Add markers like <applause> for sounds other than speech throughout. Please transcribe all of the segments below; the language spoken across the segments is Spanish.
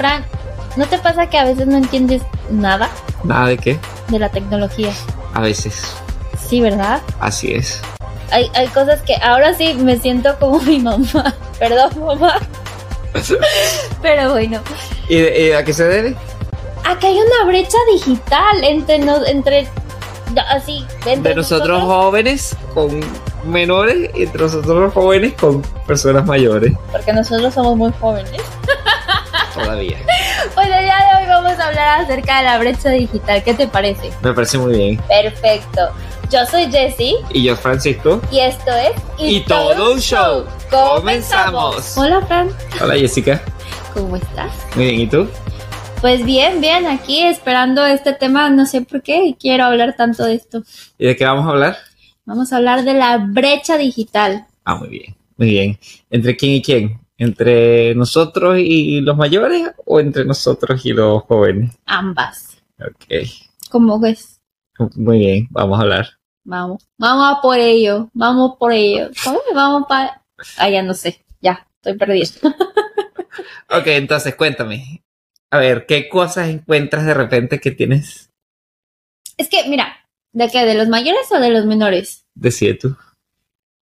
Fran, ¿no te pasa que a veces no entiendes nada ¿Nada de qué? de la tecnología? A veces. Sí, ¿verdad? Así es. Hay, hay cosas que ahora sí me siento como <laughs> mi mamá. Perdón, mamá. <laughs> Pero bueno, ¿Y, y a qué se debe? acá hay una brecha digital entre nos, entre así, entre De nosotros jóvenes con menores y entre nosotros jóvenes con personas mayores. porque nosotros somos muy jóvenes. Todavía. <laughs> Bueno, el día de hoy vamos a hablar acerca de la brecha digital. ¿Qué te parece? Me parece muy bien. Perfecto. Yo soy Jessie Y yo, Francisco. y esto es Y todo un show. Comenzamos. Hola, Fran. Hola, Jessica. ¿Cómo estás? Muy bien, ¿y tú? Pues bien, bien, aquí esperando este tema, no sé por qué quiero hablar tanto de esto. ¿Y de qué vamos a hablar? Vamos a hablar de la brecha digital. Ah, muy bien. Muy bien. ¿Entre quién y quién? ¿Entre nosotros y los mayores o entre nosotros y los jóvenes? Ambas. Ok. ¿Cómo ves? Muy bien, vamos a hablar. Vamos, vamos a por ello, vamos por ello. ¿Cómo? Vamos para... Ah, ya no sé, ya, estoy perdida. <laughs> Ok, entonces cuéntame. A ver, ¿qué cosas encuentras de repente que tienes? Es que, mira, ¿de qué? ¿De los mayores o de los menores? Decide tú.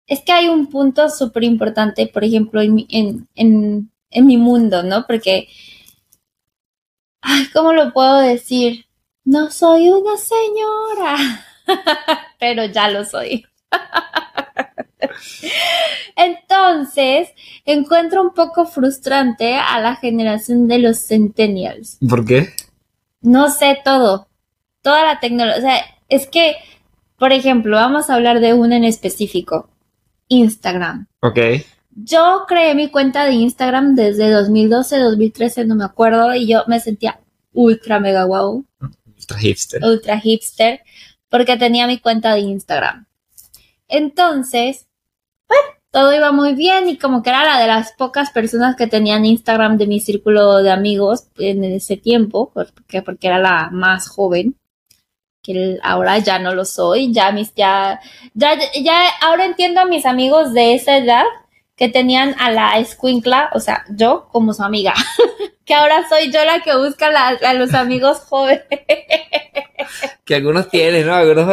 Es que hay un punto súper importante, por ejemplo, en, mi- en, en, en mi mundo, ¿no? Porque, ay, ¿cómo lo puedo decir? No soy una señora, <laughs> pero ya lo soy. <laughs> Entonces, encuentro un poco frustrante a la generación de los centennials. ¿Por qué? No sé todo, toda la tecnología. O sea, es que, por ejemplo, vamos a hablar de una en específico, Instagram. Ok. Yo creé mi cuenta de Instagram desde 2012, 2013, no me acuerdo, y yo me sentía ultra mega wow, Ultra hipster. ultra hipster, porque tenía mi cuenta de Instagram. Entonces, bueno, todo iba muy bien y como que era la de las pocas personas que tenían Instagram de mi círculo de amigos en ese tiempo, porque, porque era la más joven, que ahora ya no lo soy, ya mis, ya, ya, ya, ahora entiendo a mis amigos de esa edad que tenían a la escuincla, o sea, yo como su amiga, <laughs> que ahora soy yo la que busca la- a los amigos <laughs> jóvenes. Que algunos tienes, ¿no? Algunos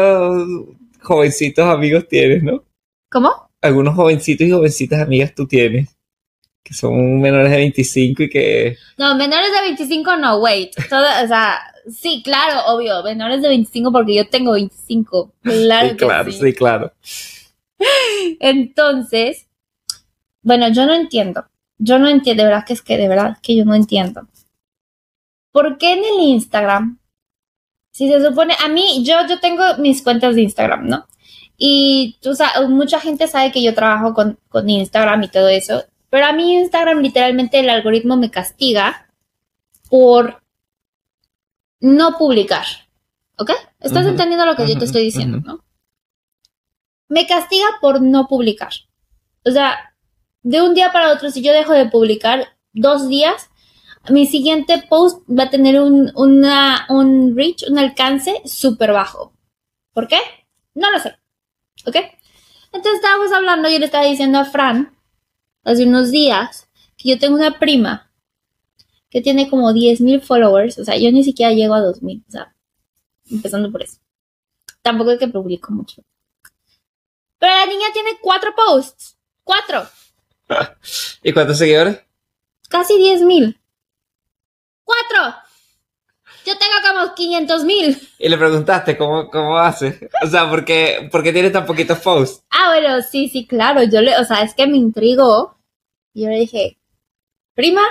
jovencitos amigos tienes, ¿no? ¿Cómo? Algunos jovencitos y jovencitas amigas tú tienes. Que son menores de 25 y que... No, menores de 25 no, wait. Todo, o sea, sí, claro, obvio, menores de 25 porque yo tengo 25. Claro sí, que claro, sí. sí, claro. <laughs> Entonces, bueno, yo no entiendo. Yo no entiendo, de verdad que es que de verdad que yo no entiendo. ¿Por qué en el Instagram? Si se supone, a mí, yo, yo tengo mis cuentas de Instagram, ¿no? Y tú sabes, mucha gente sabe que yo trabajo con, con Instagram y todo eso, pero a mí Instagram literalmente el algoritmo me castiga por no publicar. ¿Ok? ¿Estás entendiendo lo que yo te estoy diciendo, no? Me castiga por no publicar. O sea, de un día para otro, si yo dejo de publicar dos días, mi siguiente post va a tener un, una, un reach, un alcance súper bajo. ¿Por qué? No lo sé. ¿Ok? Entonces estábamos hablando, yo le estaba diciendo a Fran hace unos días que yo tengo una prima que tiene como 10.000 followers. O sea, yo ni siquiera llego a 2.000. O sea, empezando por eso. Tampoco es que publico mucho. Pero la niña tiene cuatro posts. Cuatro. <laughs> ¿Y cuántos seguidores? Casi 10.000. ¡Cuatro! Yo tengo como 500 mil. Y le preguntaste cómo, cómo hace. O sea, ¿por qué, por qué tiene tan poquitos posts? Ah, bueno, sí, sí, claro. Yo le, o sea, es que me intrigó. Y yo le dije, prima,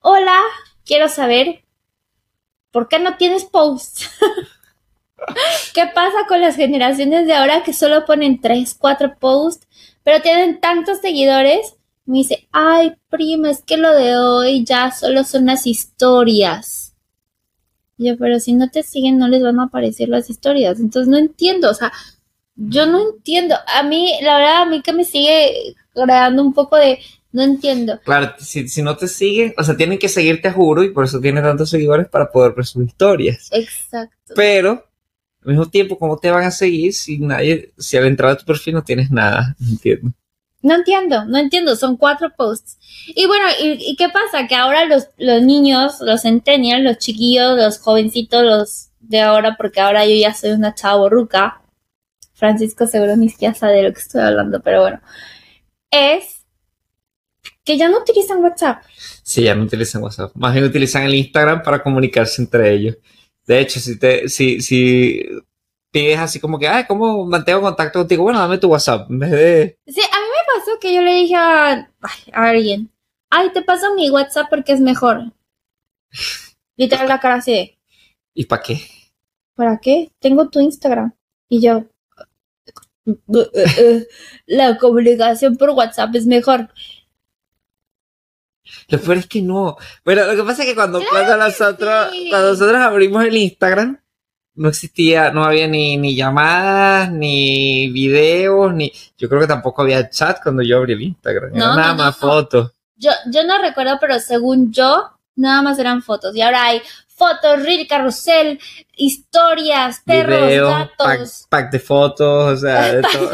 hola, quiero saber por qué no tienes posts. <laughs> ¿Qué pasa con las generaciones de ahora que solo ponen tres, cuatro posts, pero tienen tantos seguidores? Me dice, ay, prima, es que lo de hoy ya solo son las historias. Y yo, pero si no te siguen, no les van a aparecer las historias. Entonces no entiendo, o sea, yo no entiendo. A mí, la verdad, a mí que me sigue creando un poco de, no entiendo. Claro, si, si no te siguen, o sea, tienen que seguirte a juro y por eso tiene tantos seguidores para poder ver sus historias. Exacto. Pero, al mismo tiempo, ¿cómo te van a seguir si nadie, si al entrar a tu perfil no tienes nada? No entiendo. No entiendo, no entiendo, son cuatro posts. Y bueno, ¿y, y qué pasa? Que ahora los, los niños, los centennials, los chiquillos, los jovencitos, los de ahora, porque ahora yo ya soy una chava borruca. Francisco seguro ni siquiera sabe de lo que estoy hablando, pero bueno. Es que ya no utilizan WhatsApp. Sí, ya no utilizan WhatsApp. Más bien utilizan el Instagram para comunicarse entre ellos. De hecho, si te, si, si pides así como que, ay, ¿cómo mantengo contacto contigo? Bueno, dame tu WhatsApp. En vez de. Sí, a mí me pasó que yo le dije a, alguien, ay, te paso mi WhatsApp porque es mejor. Literal la cara así de, ¿Y para qué? ¿para qué? Tengo tu Instagram. Y yo, <laughs> la comunicación por WhatsApp es mejor. Lo peor es que no. Bueno, lo que pasa es que cuando, Claro cuando nosotros, sí. cuando nosotros abrimos el Instagram, no existía, no había ni, ni llamadas, ni videos, ni. Yo creo que tampoco había chat cuando yo abrí el Instagram. Era nada no, no, más fotos. Yo, yo no recuerdo, pero según yo, nada más eran fotos. Y ahora hay fotos, reel, carrusel, historias, perros, Videos, pack, gatos, pack de fotos, o sea, de <laughs> todo.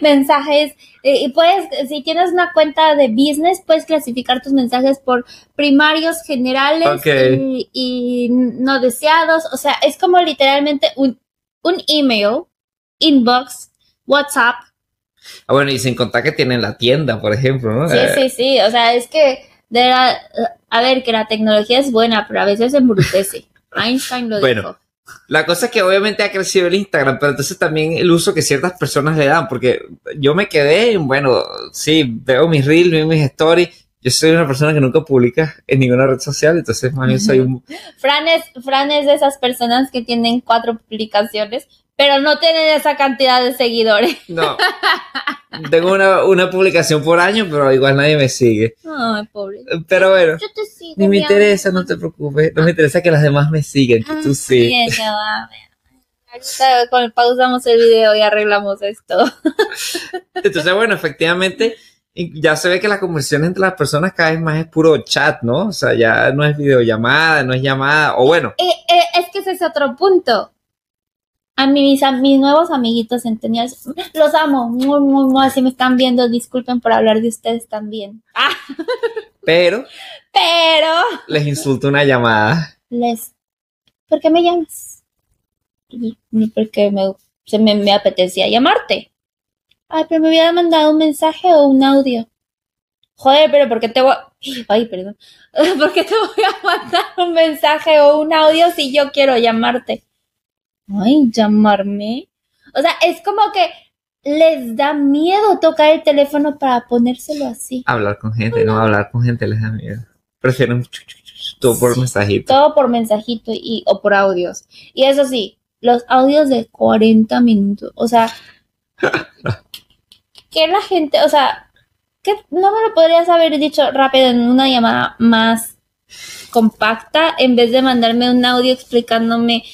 mensajes. eh, y puedes, si tienes una cuenta de business, puedes clasificar tus mensajes por primarios, generales y no deseados. O sea, es como literalmente un, un email, inbox, WhatsApp. Ah, bueno, y sin contar que tienen la tienda, por ejemplo, ¿no? Sí, Eh, sí, sí. O sea, es que, de verdad, a ver, que la tecnología es buena, pero a veces embrutece. <laughs> Einstein lo Bueno, dijo. La cosa es que obviamente ha crecido el Instagram, pero entonces también el uso que ciertas personas le dan, porque yo me quedé en, bueno, sí, veo mis reels, veo mis stories. Yo soy una persona que nunca publica en ninguna red social, entonces más bien soy un... Fran es, Fran es de esas personas que tienen cuatro publicaciones, pero no tienen esa cantidad de seguidores. No. Tengo una, una publicación por año, pero igual nadie me sigue. Ay, pobre. Pero bueno, Yo te sigo. ni me interesa, no te preocupes. No me interesa que las demás me sigan, que tú sí. Bien, ya va. Ahorita con- pausamos el video y arreglamos esto. Entonces, bueno, efectivamente, ya se ve que la conversación entre las personas cada vez más es puro chat, ¿no? O sea, ya no es videollamada, no es llamada, o bueno, Eh, eh, es que ese es otro punto. A mis, a mis nuevos amiguitos centennials, los amo. Muy, muy, muy. Si me están viendo, disculpen por hablar de ustedes también. Ah, <laughs> pero pero les insulta una llamada. les. ¿Por qué me llamas? Porque me, se me, me apetecía llamarte. Ay, pero me hubiera mandado un mensaje o un audio. Joder, pero ¿por qué te voy a... Ay, perdón. <laughs> ¿Por qué te voy a mandar un mensaje o un audio si yo quiero llamarte? Ay, llamarme. O sea, es como que les da miedo tocar el teléfono para ponérselo así. Hablar con gente, no hablar con gente les da miedo. Prefieren todo por mensajito. Todo por mensajito y, o por audios. Y eso sí, los audios de 40 minutos. O sea, <laughs> que la gente, o sea, que no me lo podrías haber dicho rápido en una llamada más compacta en vez de mandarme un audio explicándome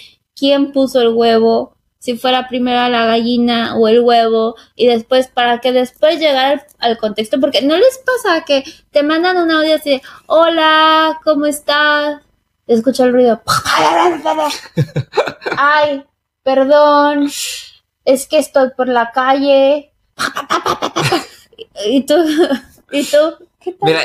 quién puso el huevo, si fuera primero la gallina o el huevo, y después para que después llegar al, al contexto, porque no les pasa que te mandan un audio así de, hola, ¿cómo estás? Escucho el ruido. <laughs> Ay, perdón, es que estoy por la calle. Y tú, y tú, ¿qué tal? Mira,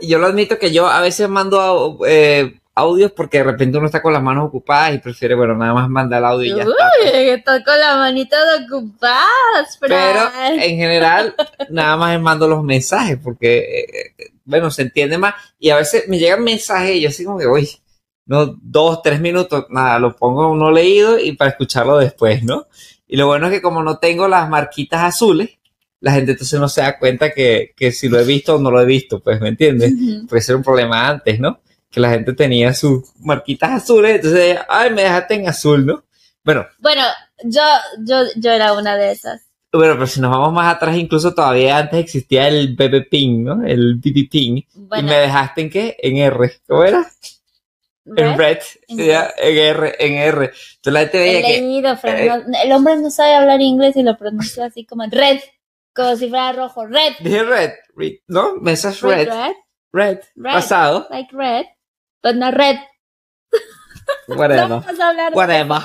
yo lo admito que yo a veces mando au- eh, audios porque de repente uno está con las manos ocupadas y prefiere, bueno, nada más mandar el audio y ya está. Uy, estoy con la manita de ocupadas, Pero Fran. en general, nada más mando los mensajes porque, eh, bueno, se entiende más. Y a veces me llegan mensajes y yo así como que, uy, no, dos, tres minutos, nada, lo pongo uno leído y para escucharlo después, ¿no? Y lo bueno es que como no tengo las marquitas azules, la gente entonces no se da cuenta que, que si lo he visto o no lo he visto, pues, ¿me entiendes? Puede ser un problema antes, ¿no? Que la gente tenía sus marquitas azules, entonces, ay, me dejaste en azul, ¿no? Bueno, Bueno, yo, yo, yo era una de esas. Bueno, pero si nos vamos más atrás, incluso todavía antes existía el BB Ping, ¿no? El BB Ping. Y Bueno, me dejaste en qué? En R. ¿Cómo era? En ¿red? ya, en R, en R. Entonces la gente He veía que. leído, eh, no- el hombre no sabe hablar inglés y lo pronuncia así como red, como si fuera rojo, red. Dije red, red, ¿no? Message red, red, red, Red. pasado. like red, but not red. Whatever. No vamos a hablar Whatever.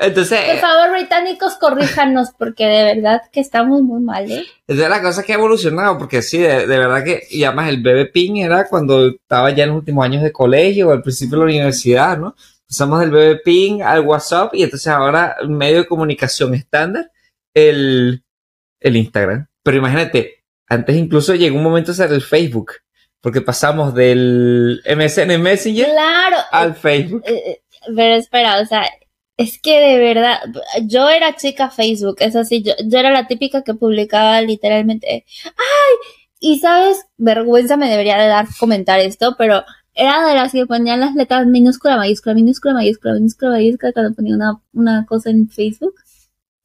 Entonces, Por favor, británicos, corríjanos, porque de verdad que estamos muy mal, ¿eh? Es de las cosas que ha evolucionado, porque sí, de, de verdad que, y además el BB Ping era cuando estaba ya en los últimos años de colegio o al principio de la universidad, ¿no? Pasamos del BB Ping al WhatsApp y entonces ahora medio de comunicación estándar, el, el Instagram. Pero imagínate, antes incluso llegó un momento a ser el Facebook, porque pasamos del MSN Messenger Claro. al Facebook. Eh, eh, Pero espera, o sea, es que de verdad, yo era chica Facebook, es así, yo, yo era la típica que publicaba literalmente, ¡ay! Y sabes, vergüenza me debería de dar comentar esto, pero era de las que ponían las letras minúscula, mayúscula, minúscula, mayúscula, minúscula, mayúscula cuando ponía una, una cosa en Facebook.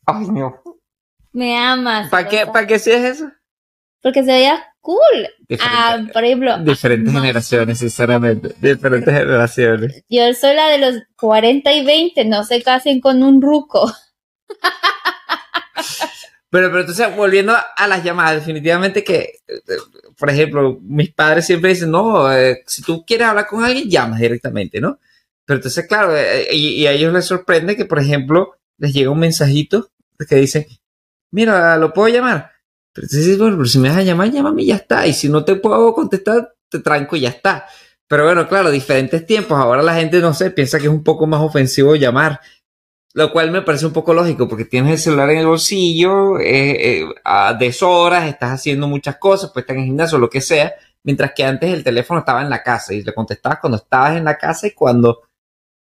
Ay, no. Me amas. ¿Para qué. ¿Para qué hacías eso? Porque se veía cool. Ah, por ejemplo, diferentes ah, generaciones, sinceramente. Diferentes <laughs> generaciones. yo soy la de los 40 y 20, no se casen con un ruco. Pero, pero entonces, volviendo a las llamadas, definitivamente que, eh, por ejemplo, mis padres siempre dicen, no, eh, si tú quieres hablar con alguien, llamas directamente, ¿no? Pero entonces, claro, eh, y, y a ellos les sorprende que, por ejemplo, les llega un mensajito que dice, mira, ¿lo puedo llamar? Pero entonces, bueno, pero si me vas a llamar, llámame y ya está. Y si no te puedo contestar, te tranco y ya está. Pero bueno, claro, diferentes tiempos. Ahora la gente, no sé, piensa que es un poco más ofensivo llamar. Lo cual me parece un poco lógico porque tienes el celular en el bolsillo, eh, eh, a deshoras, estás haciendo muchas cosas, pues estás en el gimnasio, lo que sea. Mientras que antes el teléfono estaba en la casa y le contestabas cuando estabas en la casa y cuando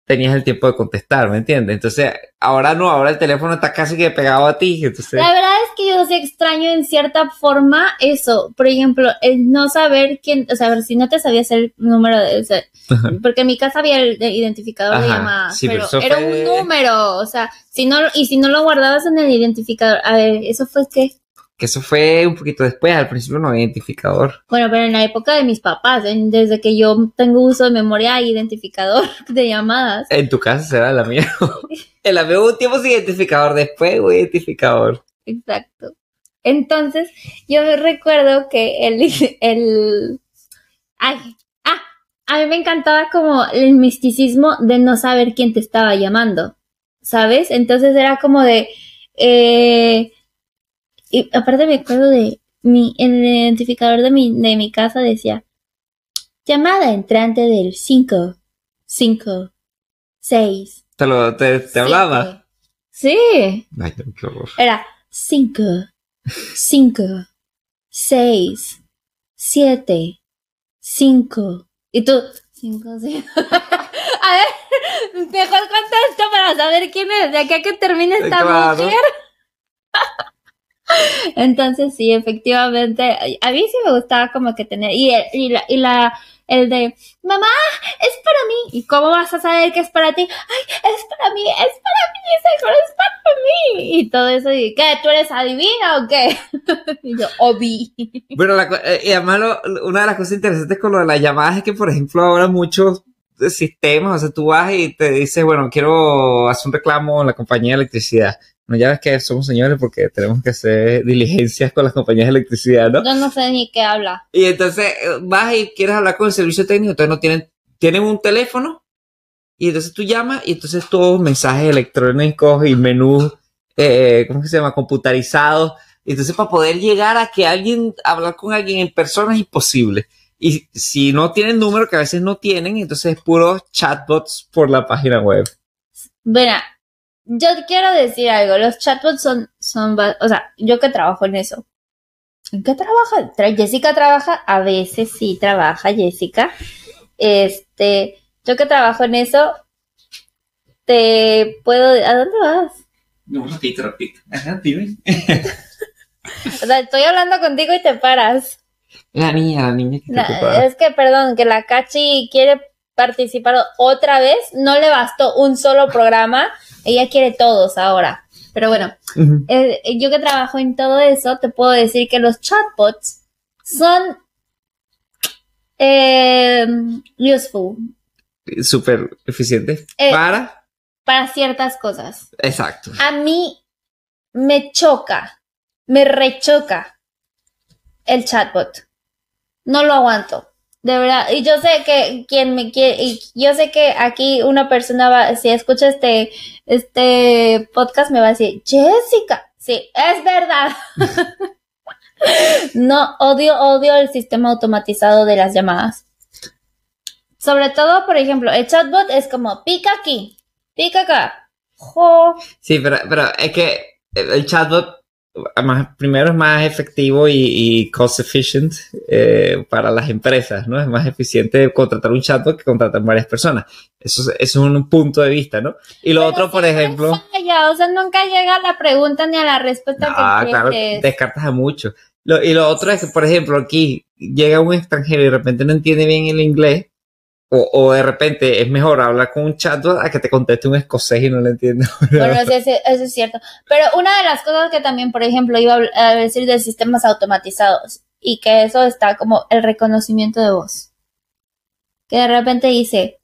tenías el tiempo de contestar, ¿me entiendes? Entonces, ahora no, ahora el teléfono está casi que pegado a ti. Entonces, La verdad es que yo sí extraño en cierta forma eso. Por ejemplo, el no saber quién, o sea, a ver, si no te sabías el número de, o sea, porque en mi casa había el de- identificador de Ajá, llamadas, sí, pero pero, era fue- un número, o sea, si no, y si no lo guardabas en el identificador, a ver, eso fue que, que eso fue un poquito después, al principio no había identificador. bueno, pero en la época de mis papás, desde que yo tengo uso de memoria hay identificador <laughs> de llamadas. En tu casa será la mía. <laughs> en la mía hubo un tiempo sin identificador, después hubo identificador. Exacto. Entonces, yo me recuerdo que el, <laughs> el, ay, ah, a mí me encantaba como el misticismo de no saber quién te estaba llamando, ¿sabes? Entonces era como de, eh, y aparte me acuerdo de mi, en el identificador de mi, de mi casa decía, llamada entrante del 5, 5, 6. ¿Te, lo, te, te hablaba? Sí. Ay, qué horror. Era 5, 5, 6, 7, 5. Y tú, 5, 5. <laughs> A ver, mejor contesto para saber quién es, de aquí a que termine esta Claro. mujer. <laughs> Entonces, sí, efectivamente, a mí sí me gustaba como que tener, y, el- y, la, y la, el de, mamá, es para mí. ¿Y cómo vas a saber que es para ti? Ay, es para mí, es para mí, seguro es para mí. Y todo eso, y ¿qué? ¿Tú eres adivina o qué? <laughs> y yo, obi. Bueno, la eh, y además lo- una de las cosas interesantes con lo de las llamadas es que, por ejemplo, ahora muchos sistemas, o sea, tú vas y te dices, bueno, quiero hacer un reclamo en la compañía de electricidad. No, ya ves que somos señores porque tenemos que hacer diligencias con las compañías de electricidad, ¿no? Yo no sé ni qué habla. Y entonces eh, vas y quieres hablar con el servicio técnico, entonces no tienen, tienen un teléfono y entonces tú llamas y entonces todos mensajes electrónicos y menús, eh, ¿cómo que se llama? Computarizados. Y entonces para poder llegar a que alguien, hablar con alguien en persona es imposible. Y si no tienen número, que a veces no tienen, entonces es puros chatbots por la página web. Bueno, yo quiero decir algo. Los chatbots son, son, o sea, yo que trabajo en eso. ¿En qué trabaja? Tra- Jessica trabaja, a veces sí trabaja Jessica. Este, yo que trabajo en eso, te puedo, ¿a dónde vas? Un ratito, ratito. Ajá, dime. <laughs> O sea, estoy hablando contigo y te paras. La niña, la niña que te La- es que, perdón, que la Cachi quiere participar otra vez. No le bastó un solo programa. Ella quiere todos ahora. Pero bueno, eh, yo que trabajo en todo eso, te puedo decir que los chatbots son eh, useful Súper eficiente. Eh, Para. para ciertas cosas. Exacto. A mí me choca, me rechoca el chatbot. No lo aguanto. De verdad, y yo sé que quien me quiere, y yo sé que aquí una persona va, si escucha este, este podcast me va a decir, Jessica, sí, es verdad. <laughs> no, odio, odio el sistema automatizado de las llamadas. Sobre todo, por ejemplo, el chatbot es como, pica aquí, pica acá. Jo. Sí, pero, pero es que el chatbot más, primero es más efectivo y, y cost efficient eh, para las empresas, ¿no? Es más eficiente contratar un chatbot que contratar varias personas. Eso, es- eso es un punto de vista, ¿no? Y lo Pero otro, por ejemplo... falla, o sea, nunca llega a la pregunta ni a la respuesta Ah, que claro, descartas a mucho. Lo- y lo otro es que, por ejemplo, aquí llega un extranjero y de repente no entiende bien el inglés, o, o de repente es mejor hablar con un chatbot a que te conteste un escocés y no le entiende. <laughs> Bueno, eso, es- eso es cierto. Pero una de las cosas que también, por ejemplo, iba a decir de sistemas automatizados y que eso está como el reconocimiento de voz. Que de repente dice,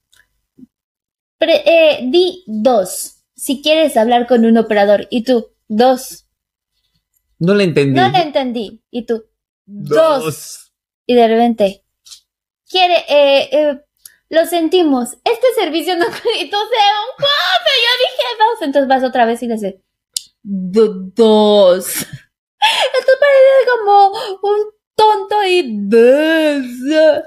pre- eh, di dos si quieres hablar con un operador y tú, dos. No le entendí. No le entendí. Y tú, dos. Y de repente, quiere, eh, eh, lo sentimos, este servicio no <laughs> acreditó sea un cosa. Yo dije dos, entonces vas otra vez y le dices, "Do- dos. <laughs> Esto parece como un tonto y dos.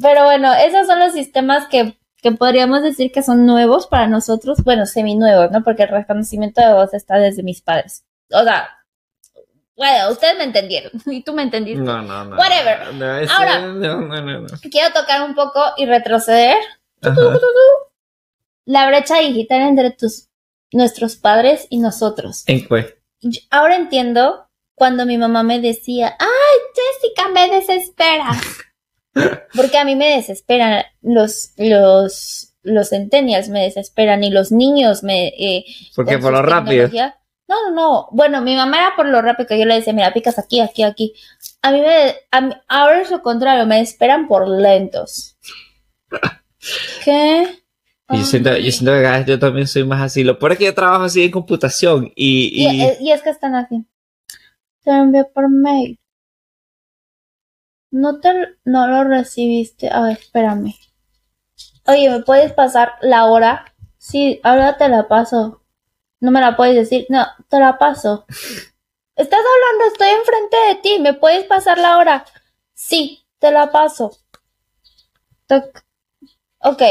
Pero bueno, esos son los sistemas que, que podríamos decir que son nuevos para nosotros. Bueno, semi-nuevos, ¿no? Porque el reconocimiento de voz está desde mis padres. O sea, bueno, ustedes me entendieron <laughs> y tú me entendiste. No, no, no. Whatever. No, Ahora. no, no, quiero tocar un poco y retroceder Ajá. la brecha digital entre tus nuestros padres y nosotros. ¿En qué? Ahora entiendo cuando mi mamá me decía, "Ay, Jessica, me desesperas." <laughs> Porque a mí me desesperan los los los centennials me desesperan y los niños me eh, Porque por lo rápido. No, no, no. Bueno, mi mamá era por lo rápido que yo le decía, mira, picas aquí, aquí, aquí. A mí me, a mí- ahora es lo contrario, me esperan por lentos. <coughs> ¿Qué? Yo siento, yo siento que cada vez yo también soy más así. Lo peor es que yo trabajo así en computación y, Y, y- y es que están así. Te lo envié por mail. No te, no lo recibiste. A ver, espérame. Oye, ¿me puedes pasar la hora? Sí, ahora te la paso. No me la puedes decir. No, te la paso. <laughs> Estás hablando, estoy enfrente de ti. ¿Me puedes pasar la hora? Sí, te la paso. Toc. Ok.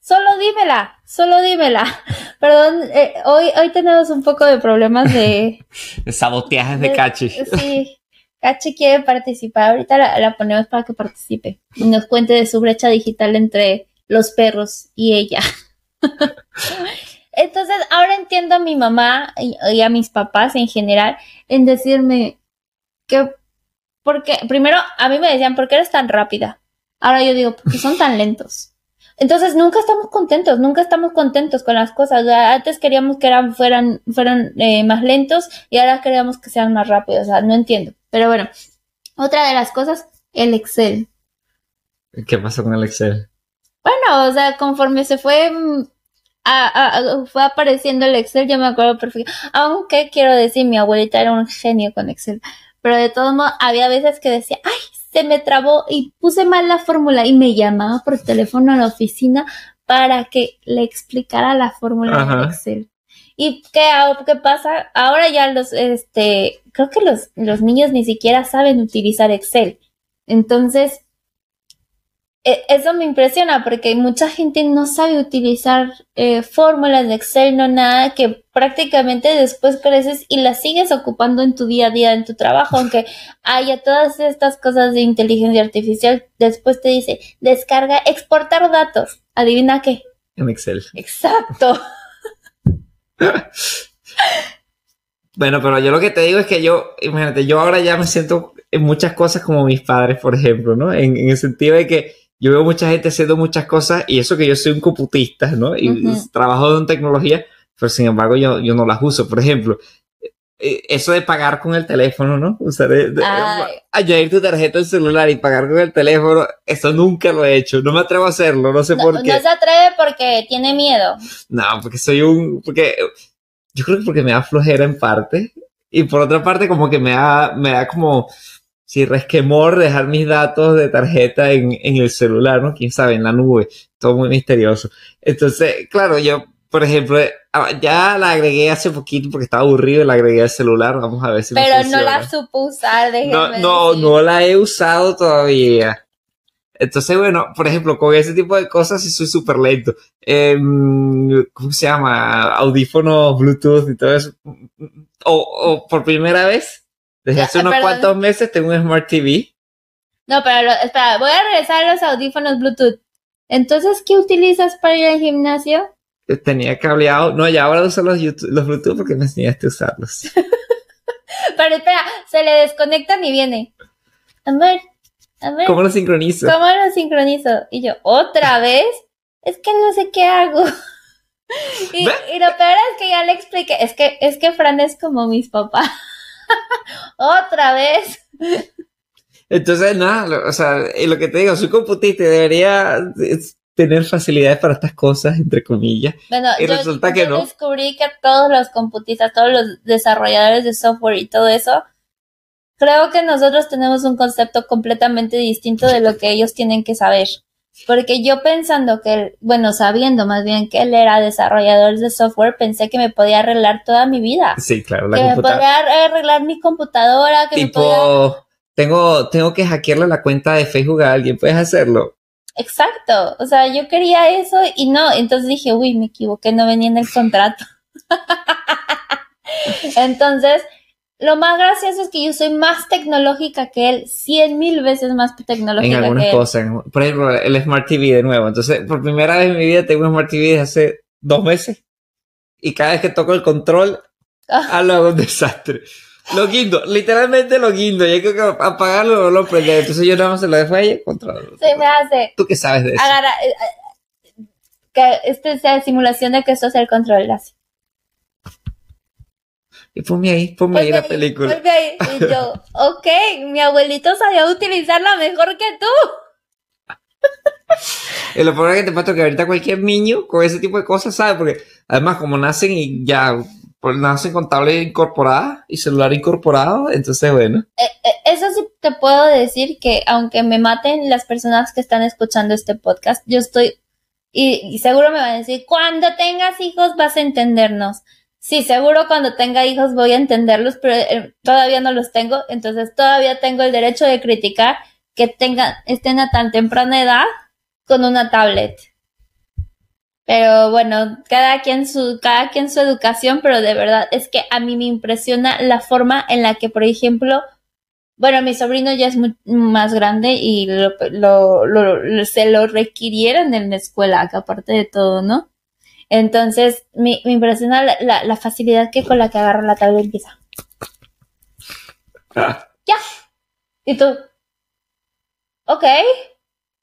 Solo dímela, solo dímela. <laughs> Perdón, eh, hoy, hoy tenemos un poco de problemas de... <laughs> saboteajes de de- cachi. Sí, Cachi quiere participar. Ahorita la, la ponemos para que participe y nos cuente de su brecha digital entre los perros y ella. Entonces, ahora entiendo a mi mamá y, y a mis papás en general en decirme que, porque, primero, a mí me decían, ¿por qué eres tan rápida? Ahora yo digo, porque son tan lentos. Entonces nunca estamos contentos, nunca estamos contentos con las cosas. Antes queríamos que eran, fueran, fueran eh, más lentos y ahora queríamos que sean más rápidos. O sea, no entiendo. Pero bueno, otra de las cosas, el Excel. ¿Qué pasó con el Excel? Bueno, o sea, conforme se fue, mm, a- a- a- fue apareciendo el Excel, yo me acuerdo perfecto. Aunque quiero decir, mi abuelita era un genio con Excel. Pero de todos modos, había veces que decía, ay, se me trabó y puse mal la fórmula y me llamaba por teléfono a la oficina para que le explicara la fórmula Ajá. de Excel. ¿Y qué, qué pasa? Ahora ya los, este, creo que los, los niños ni siquiera saben utilizar Excel. Entonces, eso me impresiona porque mucha gente no sabe utilizar eh, fórmulas de Excel, no nada, que prácticamente después creces y las sigues ocupando en tu día a día, en tu trabajo, aunque <laughs> haya todas estas cosas de inteligencia artificial, después te dice, descarga, exportar datos. ¿Adivina qué? En Excel. Exacto. <laughs> Bueno, pero yo lo que te digo es que yo, imagínate, yo ahora ya me siento en muchas cosas como mis padres, por ejemplo, ¿no? En, en el sentido de que yo veo mucha gente haciendo muchas cosas y eso que yo soy un computista, ¿no? Y trabajo en tecnología, pero sin embargo yo, yo no las uso. Por ejemplo, eh, eso de pagar con el teléfono, ¿no? Usar, de- de- Ay. añadir tu tarjeta del celular y pagar con el teléfono, eso nunca lo he hecho. No me atrevo a hacerlo, no sé No, por qué. no se atreve porque tiene miedo. No, porque soy un. Porque yo creo que porque me da flojera en parte. Y por otra parte, como que me da, me da como. Si resquemor dejar mis datos de tarjeta en, en el celular, ¿no? Quién sabe, en la nube, todo muy misterioso. Entonces, claro, yo, por ejemplo, ah, ya la agregué hace poquito porque estaba aburrido, la agregué al celular, vamos a ver si Pero no la supo usar, No, no, no la he usado todavía. Entonces, bueno, por ejemplo, con ese tipo de cosas sí soy súper lento. Em, ¿Cómo se llama? Audífonos, Bluetooth y todo eso. O, o por primera vez, desde hace unos cuantos meses, tengo un Smart TV. No, pero espera, voy a regresar a los audífonos Bluetooth. Entonces, ¿qué utilizas para ir al gimnasio? Eh, tenía cableado. No, ya ahora uso los, los Bluetooth porque me enseñaste a usarlos. <laughs> pero espera, se le desconectan y viene. A ver, ¿Cómo lo sincronizo? ¿Cómo lo sincronizo? Y yo, ¿otra vez? Es que no sé qué hago. <laughs> y, lo peor es que ya le expliqué, es que, es que Fran es como mis papás. <laughs> ¿Otra vez? Entonces, nada, o sea, lo que te digo, soy computista y debería tener facilidades para estas cosas, entre comillas. Bueno, y resulta que no. descubrí que todos los computistas, todos los desarrolladores de software y todo eso, creo que nosotros tenemos un concepto completamente distinto de lo que ellos tienen que saber. Porque yo pensando que, bueno, sabiendo más bien que él era desarrollador de software, pensé que me podía arreglar toda mi vida. Sí, claro, la Que me podía arreglar mi computadora, que tipo, me tengo, tengo que hackearle la cuenta de Facebook a alguien, ¿puedes hacerlo? Exacto, o sea, yo quería eso y no, entonces dije, uy, me equivoqué, no venía en el contrato. <laughs> entonces, lo más gracioso es que yo soy más tecnológica que él, cien mil veces más tecnológica en algunas cosas. Por ejemplo, el Smart TV de nuevo. Entonces, por primera vez en mi vida tengo un Smart TV desde hace dos meses. Y cada vez que toco el control, ah. hago un desastre. Lo guindo, literalmente lo guindo. Y hay que apagarlo o lo prender. Entonces yo nada más se lo dejo ahí control. Se me hace. ¿Tú qué sabes de eso? Agarra, eh, eh, que este sea simulación de que esto sea el control así y ponme ahí, ponme ahí la película. Ahí. Y yo, <laughs> ok, mi abuelito sabía utilizarla mejor que tú. y lo peor es que te pasa que ahorita cualquier niño con ese tipo de cosas sabe, porque además como nacen y ya pues, nacen con tablet incorporada y celular incorporado, entonces bueno. Eh, eh, eso sí te puedo decir que aunque me maten las personas que están escuchando este podcast, yo estoy, y, y seguro me van a decir, cuando tengas hijos vas a entendernos. Sí, seguro cuando tenga hijos voy a entenderlos, pero eh, todavía no los tengo, entonces todavía tengo el derecho de criticar que tengan, estén a tan temprana edad con una tablet. Pero bueno, cada quien su, cada quien su educación, pero de verdad es que a mí me impresiona la forma en la que, por ejemplo, bueno, mi sobrino ya es más grande y lo, se lo requirieron en la escuela, que aparte de todo, ¿no? Entonces, me, impresiona la, facilidad que con la que agarra la tabla empieza. Ah. Ya. ¿Y tú? Ok.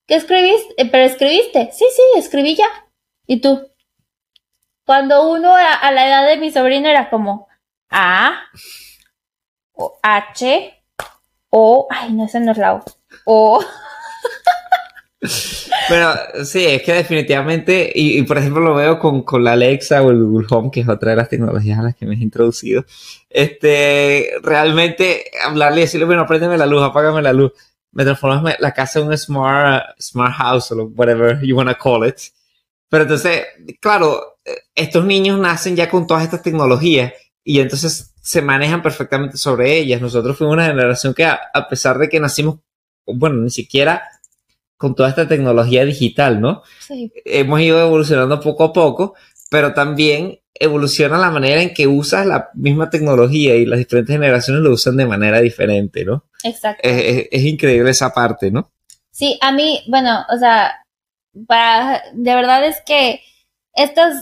¿Qué escribiste? Eh, ¿Pero escribiste? Sí, sí, escribí ya. ¿Y tú? Cuando uno a, la edad de mi sobrino era como A, o H, O, ay, no, ese no es la O. O. <laughs> Bueno, sí, es que definitivamente, y, por ejemplo lo veo con, con, la Alexa o el Google Home, que es otra de las tecnologías a las que me he introducido, este, realmente hablarle y decirle, bueno, préndeme la luz, apágame la luz, me transforma la casa en un smart, smart house o whatever you want to call it. Pero entonces, claro, estos niños nacen ya con todas estas tecnologías y entonces se manejan perfectamente sobre ellas. Nosotros fuimos una generación que a pesar de que nacimos, bueno, ni siquiera con toda esta tecnología digital, ¿no? Sí. Hemos ido evolucionando poco a poco, pero también evoluciona la manera en que usas la misma tecnología y las diferentes generaciones lo usan de manera diferente, ¿no? Exacto. Es, increíble esa parte, ¿no? Sí, a mí, bueno, o sea, para, de verdad es que estos,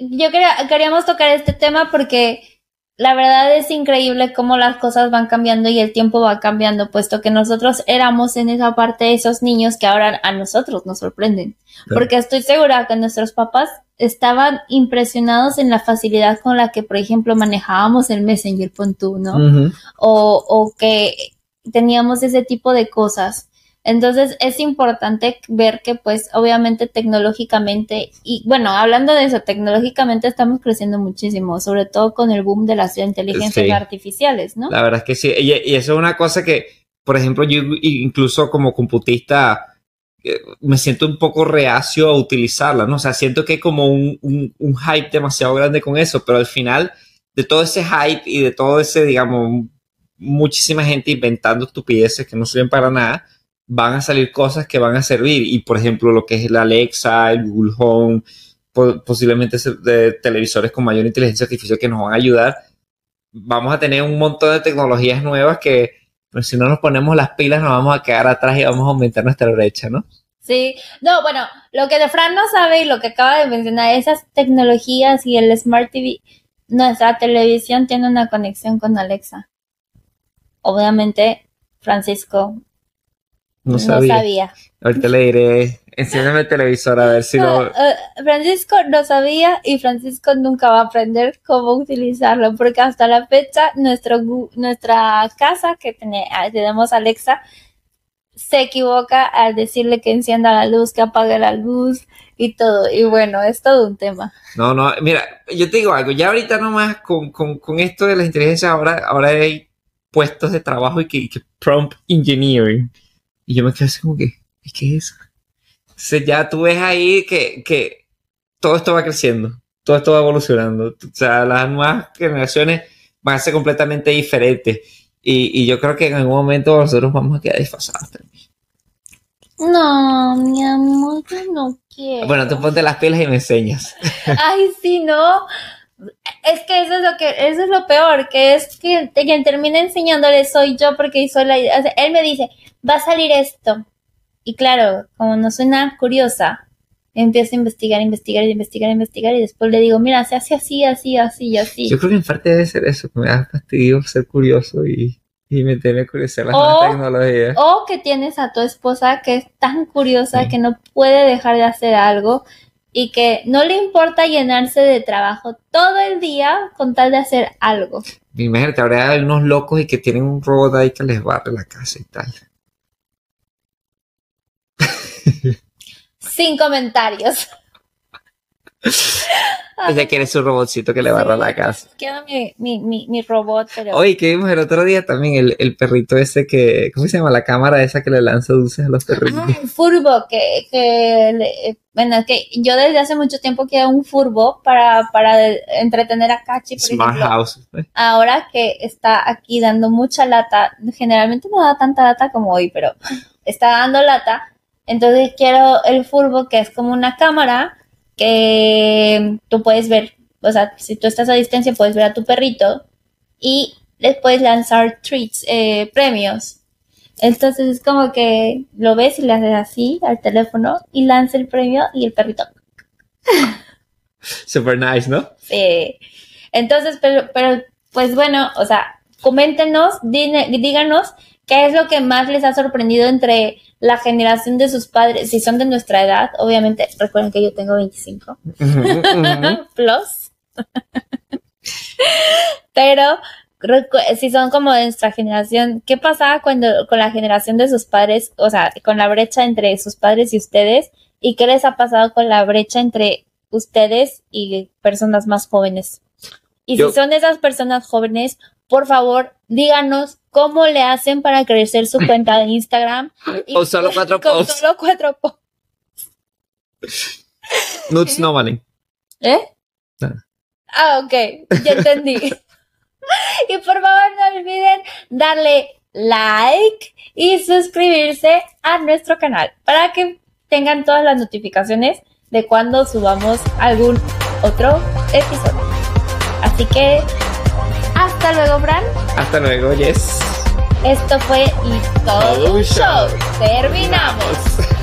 yo quería, queríamos tocar este tema porque la verdad es increíble cómo las cosas van cambiando y el tiempo va cambiando, puesto que nosotros éramos en esa parte esos niños que ahora a nosotros nos sorprenden. Porque estoy segura que nuestros papás estaban impresionados en la facilidad con la que, por ejemplo, manejábamos el Messenger, tú, ¿no? o, o que teníamos ese tipo de cosas. Entonces es importante ver que pues obviamente tecnológicamente y bueno, hablando de eso, tecnológicamente estamos creciendo muchísimo, sobre todo con el boom de las inteligencias Sí. artificiales, ¿no? La verdad es que sí. Y, y eso es una cosa que, por ejemplo, yo incluso como computista eh, me siento un poco reacio a utilizarla, ¿no? O sea, siento que hay como un, un, un hype demasiado grande con eso, pero al final de todo ese hype y de todo ese, digamos, muchísima gente inventando estupideces que no sirven para nada, van a salir cosas que van a servir. Y por ejemplo, lo que es la Alexa, el Google Home, po- posiblemente televisores con mayor inteligencia artificial que nos van a ayudar. Vamos a tener un montón de tecnologías nuevas que, pues, si no nos ponemos las pilas, nos vamos a quedar atrás y vamos a aumentar nuestra brecha, ¿no? Sí, no, bueno, lo que de Fran no sabe y lo que acaba de mencionar, esas tecnologías y el Smart TV, nuestra televisión tiene una conexión con Alexa. Obviamente, Francisco No, no sabía. sabía. Ahorita le diré, enciéndeme el televisor a ver si lo... Ah, Francisco no sabía y Francisco nunca va a aprender cómo utilizarlo porque hasta la fecha nuestro, nuestra casa que tiene- ah, tenemos Alexa se equivoca al decirle que encienda la luz, que apague la luz y todo. Y bueno, es todo un tema. No, no, mira, yo te digo algo, ya ahorita nomás con, con, con esto de la inteligencia, ahora, ahora hay puestos de trabajo y que, que prompt engineering. Y yo me quedo así como que, ¿y qué es eso? Entonces ya tú ves ahí que, que todo esto va creciendo, todo esto va evolucionando. O sea, las nuevas generaciones van a ser completamente diferentes. Y, y yo creo que en algún momento nosotros vamos a quedar desfasados también. No, mi amor, yo no quiero. Bueno, tú ponte las pilas y me enseñas. Ay, sí, no. Es que eso es lo que, eso es lo peor, que es que quien termina enseñándole soy yo porque soy la o sea, él me dice, va a salir esto. Y claro, como no soy nada curiosa, empiezo a investigar, investigar, investigar, investigar, y después le digo, mira, se hace así, así, así, y así. Yo creo que en parte debe ser eso, que me da fastidio ser curioso y, y meterme a curiosear las O- nuevas tecnologías. O que tienes a tu esposa que es tan curiosa Sí. que no puede dejar de hacer algo y que no le importa llenarse de trabajo todo el día con tal de hacer algo. Imagínate, hay unos locos y que tienen un robot ahí que les barre la casa y tal. Sin comentarios. <laughs> <laughs> Ella quiere su robotcito que le barra Sí, la casa. Quiero mi, mi, mi, mi robot, pero... Oye, que vimos el otro día también el, el perrito ese que, ¿cómo se llama? La cámara esa que le lanza dulces a los perritos. Ah, el furbo, que, que le- bueno, que yo desde hace mucho tiempo quiero un furbo para, para entretener a Cachi, por Smart ejemplo. House. ¿eh? Ahora que está aquí dando mucha lata, generalmente no da tanta lata como hoy, pero está dando lata, entonces quiero el furbo que es como una cámara que tú puedes ver, o sea, si tú estás a distancia puedes ver a tu perrito y les puedes lanzar treats, eh, premios. Entonces es como que lo ves y le haces así al teléfono y lanza el premio y el perrito. <laughs> Super nice, ¿no? eh, entonces, pero, pero, pues bueno, o sea, coméntenos, díganos qué es lo que más les ha sorprendido entre la generación de sus padres, si son de nuestra edad, obviamente, recuerden que yo tengo 25 Ujú, ujú. <laughs> plus. Pero si son como de nuestra generación, ¿qué pasaba cuando con la generación de sus padres, o sea, con la brecha entre sus padres y ustedes? ¿Y qué les ha pasado con la brecha entre ustedes y personas más jóvenes? Y Yo- si son esas personas jóvenes, por favor, díganos cómo le hacen para crecer su <laughs> cuenta de Instagram. y- Con solo cuatro <laughs> con posts. solo cuatro posts. Nuts no valen. ¿Eh? Nada. Ah, ok, ya entendí. <laughs> y por favor no olviden darle like y suscribirse a nuestro canal para que tengan todas las notificaciones de cuando subamos algún otro episodio. Así que hasta luego, Fran. Hasta luego, yes. Esto fue y todo un show. Terminamos.